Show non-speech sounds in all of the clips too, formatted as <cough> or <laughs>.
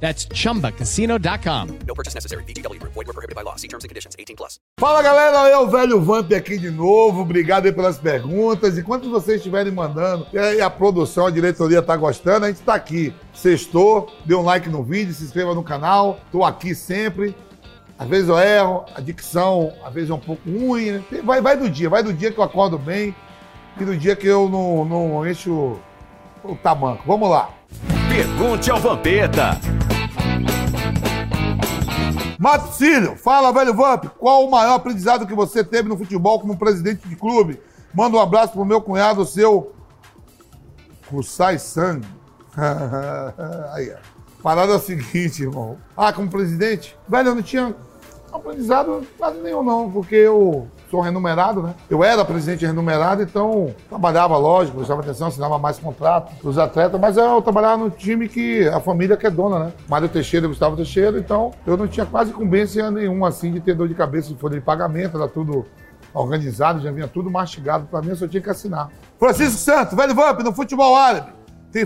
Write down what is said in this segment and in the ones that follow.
That's chumbacasino.com. No purchase necessary. VGW Group. Void were prohibited by law. See terms and conditions. 18 plus. Fala galera, eu, o velho Vamp aqui de novo. Obrigado aí pelas perguntas. Enquanto vocês estiverem mandando e a produção, a diretoria tá gostando, a gente tá aqui. Sextou, dê um like no vídeo, se inscreva no canal. Tô aqui sempre. Às vezes eu erro, a dicção às vezes é um pouco ruim. Né? Vai, vai do dia, vai do dia que eu acordo bem e do dia que eu não, não encho o tamanco. Vamos lá. Pergunte ao Vampeta. Maticílio, fala, velho Vamp, qual o maior aprendizado que você teve no futebol como presidente de clube? Manda um abraço pro meu cunhado, seu Kusai Sangue. <laughs> Aí, ó. Parada é a seguinte, irmão. Ah, como presidente? Velho, eu não tinha aprendizado quase nenhum, não, porque eu sou renumerado, né? Eu era presidente renumerado, então trabalhava, lógico, prestava atenção, assinava mais contrato os atletas, mas eu trabalhava no time que a família que é dona, né? Mário Teixeira Gustavo Teixeira, então eu não tinha quase incumbência nenhuma, assim, de ter dor de cabeça de folha de pagamento, era tudo organizado, já vinha tudo mastigado para mim, eu só tinha que assinar. Francisco Santos, velho Vamp, no futebol árabe,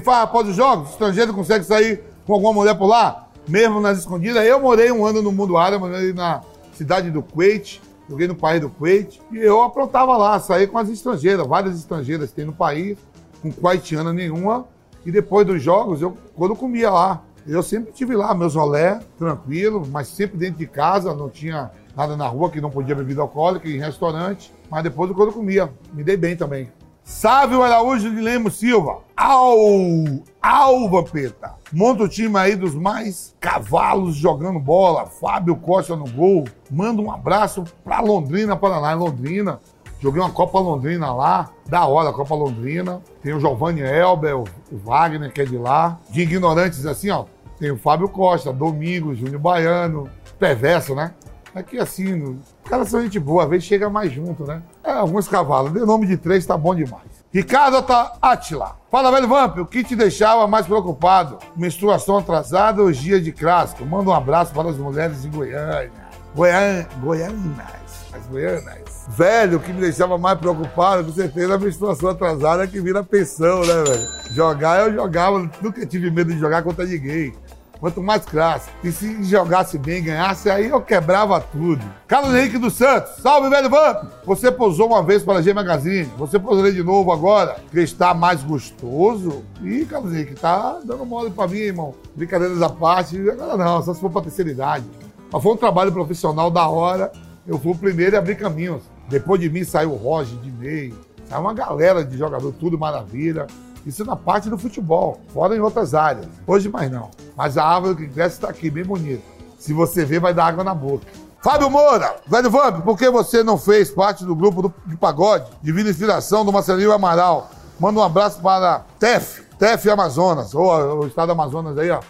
farra após os jogos, estrangeiro consegue sair com alguma mulher por lá, mesmo nas escondidas. Eu morei um ano no mundo árabe, morei na cidade do Kuwait, joguei no país do Kuwait, e eu aprontava lá, saí com as estrangeiras, várias estrangeiras tem no país, com kuwaitiana nenhuma, e depois dos jogos, eu, quando comia lá, eu sempre tive lá meus olé, tranquilo, mas sempre dentro de casa, não tinha nada na rua que não podia bebida alcoólica, em restaurante, mas depois quando comia, me dei bem também. Sávio Araújo de Lemos Silva. Au! Au, Vampeta! Monta o time aí dos mais cavalos jogando bola. Fábio Costa no gol. Manda um abraço pra Londrina, Paraná. Londrina. Joguei uma Copa Londrina lá. Da hora a Copa Londrina. Tem o Giovanni Elber, o Wagner, que é de lá. De ignorantes assim, ó. Tem o Fábio Costa, Domingos, Júnior Baiano. Perverso, né? Aqui assim, os caras são gente boa, às vezes chega mais junto, né? É, alguns cavalos. Deu nome de três, tá bom demais. Ricardo Atila. Fala, velho Vamp, o que te deixava mais preocupado? Menstruação atrasada ou dia de clássico? Manda um abraço para as mulheres de Goiânia. Goiânia, Goianas. As Goianas. Velho, o que me deixava mais preocupado, com certeza, a menstruação atrasada que vira pensão, né, velho? Jogar, eu jogava. Nunca tive medo de jogar contra ninguém. Quanto mais classe. E se jogasse bem, ganhasse, aí eu quebrava tudo. Carlos Henrique dos Santos, salve, velho Vamp! Você posou uma vez para a G Magazine, você posaria de novo agora, que está mais gostoso? Ih, Carlos Henrique, tá dando mole para mim, irmão. Brincadeiras à parte, agora não, só se for para terceira idade. Mas foi um trabalho profissional da hora. Eu fui o primeiro a abrir caminhos. Depois de mim saiu o Roger, Dinei, saiu uma galera de jogador, tudo maravilha. Isso na parte do futebol, fora em outras áreas. Hoje mais não. Mas a árvore que cresce está aqui, bem bonita. Se você ver, vai dar água na boca. Fábio Moura, velho Vamp, por que você não fez parte do grupo do, de pagode? Divina Inspiração do Marcelinho Amaral. Manda um abraço para TEF, TEF Amazonas, ou o estado do Amazonas aí, ó.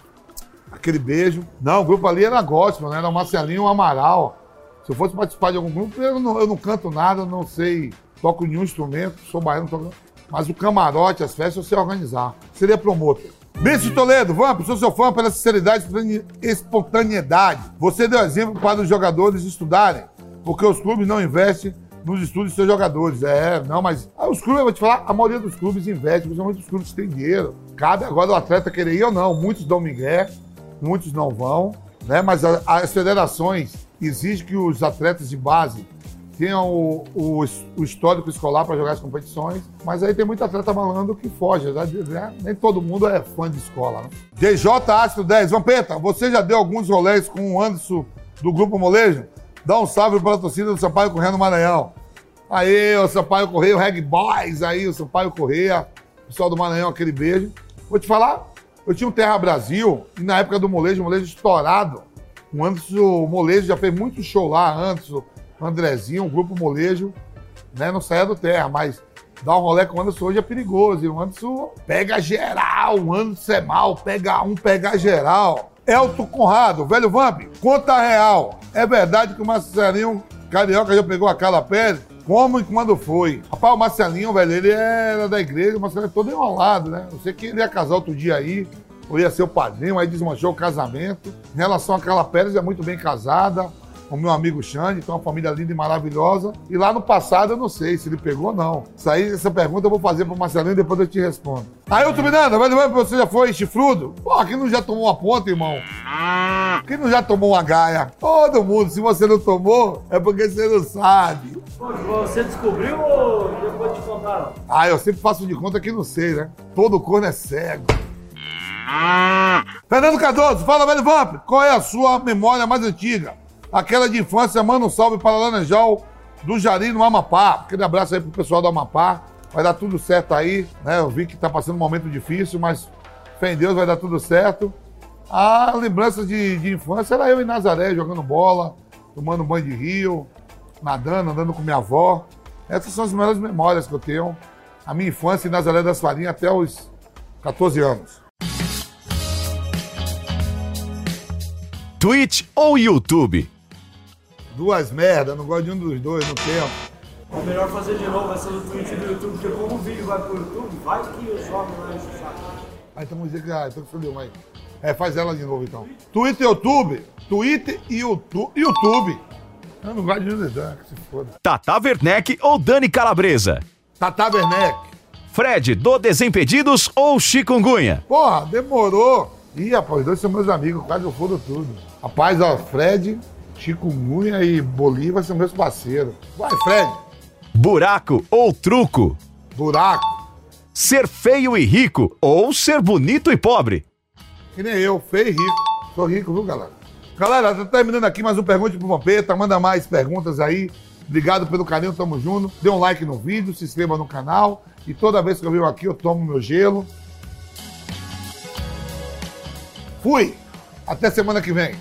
Aquele beijo. Não, o grupo ali era gospel, né? Era o Marcelinho Amaral. Se eu fosse participar de algum grupo, eu não, eu não canto nada, não sei, toco nenhum instrumento, sou baiano, toco... mas o camarote, as festas, eu sei organizar. Seria promotor. Beijo Toledo, Vamp, sou seu fã pela sinceridade e espontaneidade. Você deu exemplo para os jogadores estudarem, porque os clubes não investem nos estudos de seus jogadores. É, não, mas ah, os clubes, eu vou te falar, a maioria dos clubes investe, principalmente os clubes que têm dinheiro. Cabe agora o atleta querer ir ou não. Muitos dão migué, muitos não vão, né? Mas a, as federações exigem que os atletas de base tenham o, o, o histórico escolar para jogar as competições, mas aí tem muito atleta malandro que foge, né? Nem todo mundo é fã de escola, né? DJ Astro 10, Vampeta, você já deu alguns rolês com o Anderson do Grupo Molejo? Dá um salve para a torcida do Sampaio Correia no Maranhão. Aí, o Sampaio Correia, o Reg Boys aí, o Sampaio Correia, pessoal do Maranhão, aquele beijo. Vou te falar, eu tinha um Terra Brasil, e na época do Molejo, o Molejo estourado. O Anderson, o Molejo já fez muito show lá, Anderson, Andrezinho, o grupo Molejo, né, não saia do terra, mas dar um rolê com o Anderson hoje é perigoso. E o Anderson pega geral, o Anderson é mal, pega um, pega geral. Elton Conrado, velho Vamp, conta real. É verdade que o Marcelinho Carioca já pegou a Carla Pérez? Como e quando foi? Rapaz, o Marcelinho, velho, ele era da igreja, o Marcelinho é todo enrolado, né? Eu sei que ele ia casar outro dia aí, ou ia ser o padrinho, aí desmanchou o casamento. Em relação a Carla Pérez, é muito bem casada com meu amigo Xande, tem uma família linda e maravilhosa. E lá no passado eu não sei se ele pegou ou não. Isso aí, essa pergunta eu vou fazer pro Marcelinho e depois eu te respondo. Aí, ô Miranda, vai vai você já foi chifrudo? Pô, quem não já tomou uma ponta, irmão? Quem não já tomou uma gaia? Todo mundo. Se você não tomou, é porque você não sabe. Você descobriu ou depois te contaram? Ah, eu sempre faço de conta que não sei, né? Todo corno é cego. Fernando Cardoso, fala, velho Vamp, qual é a sua memória mais antiga? Aquela de infância, manda um salve para Laranjal do Jari no Amapá. Aquele abraço aí pro pessoal do Amapá. Vai dar tudo certo aí, né? Eu vi que tá passando um momento difícil, mas fé em Deus vai dar tudo certo. A lembrança de, de infância era eu em Nazaré jogando bola, tomando banho de rio, nadando, andando com minha avó. Essas são as melhores memórias que eu tenho. A minha infância em Nazaré das Farinhas até os 14 anos. Twitch ou YouTube? Duas merdas, não gosto de um dos dois, não tenho. É melhor fazer de novo essa do Twitch do YouTube, porque como o vídeo vai pro YouTube, vai que os jogos lá enche o saco. Aí estamos dizendo que, ah, então que fodeu, mas... É, faz ela de novo então. Twitter e YouTube. Twitter e YouTube. YouTube. Eu não gosto de nenhum dois, que se foda. Tata Werneck ou Dani Calabresa? Tata Werneck. Fred do Desimpedidos ou Chikungunya? Porra, demorou. Ih, rapaz, os dois são meus amigos, quase eu fodo tudo. Rapaz, ó, Fred, Chikungunya e Bolívar são meus parceiros. Vai, Fred. Buraco ou truco? Buraco. Ser feio e rico ou ser bonito e pobre? Que nem eu, feio e rico. Sou rico, viu, galera? Galera, tá terminando aqui mais um Pergunte pro Vampeta. Manda mais perguntas aí. Obrigado pelo carinho, tamo junto. Dê um like no vídeo, se inscreva no canal. E toda vez que eu venho aqui, eu tomo meu gelo. Fui! Até semana que vem.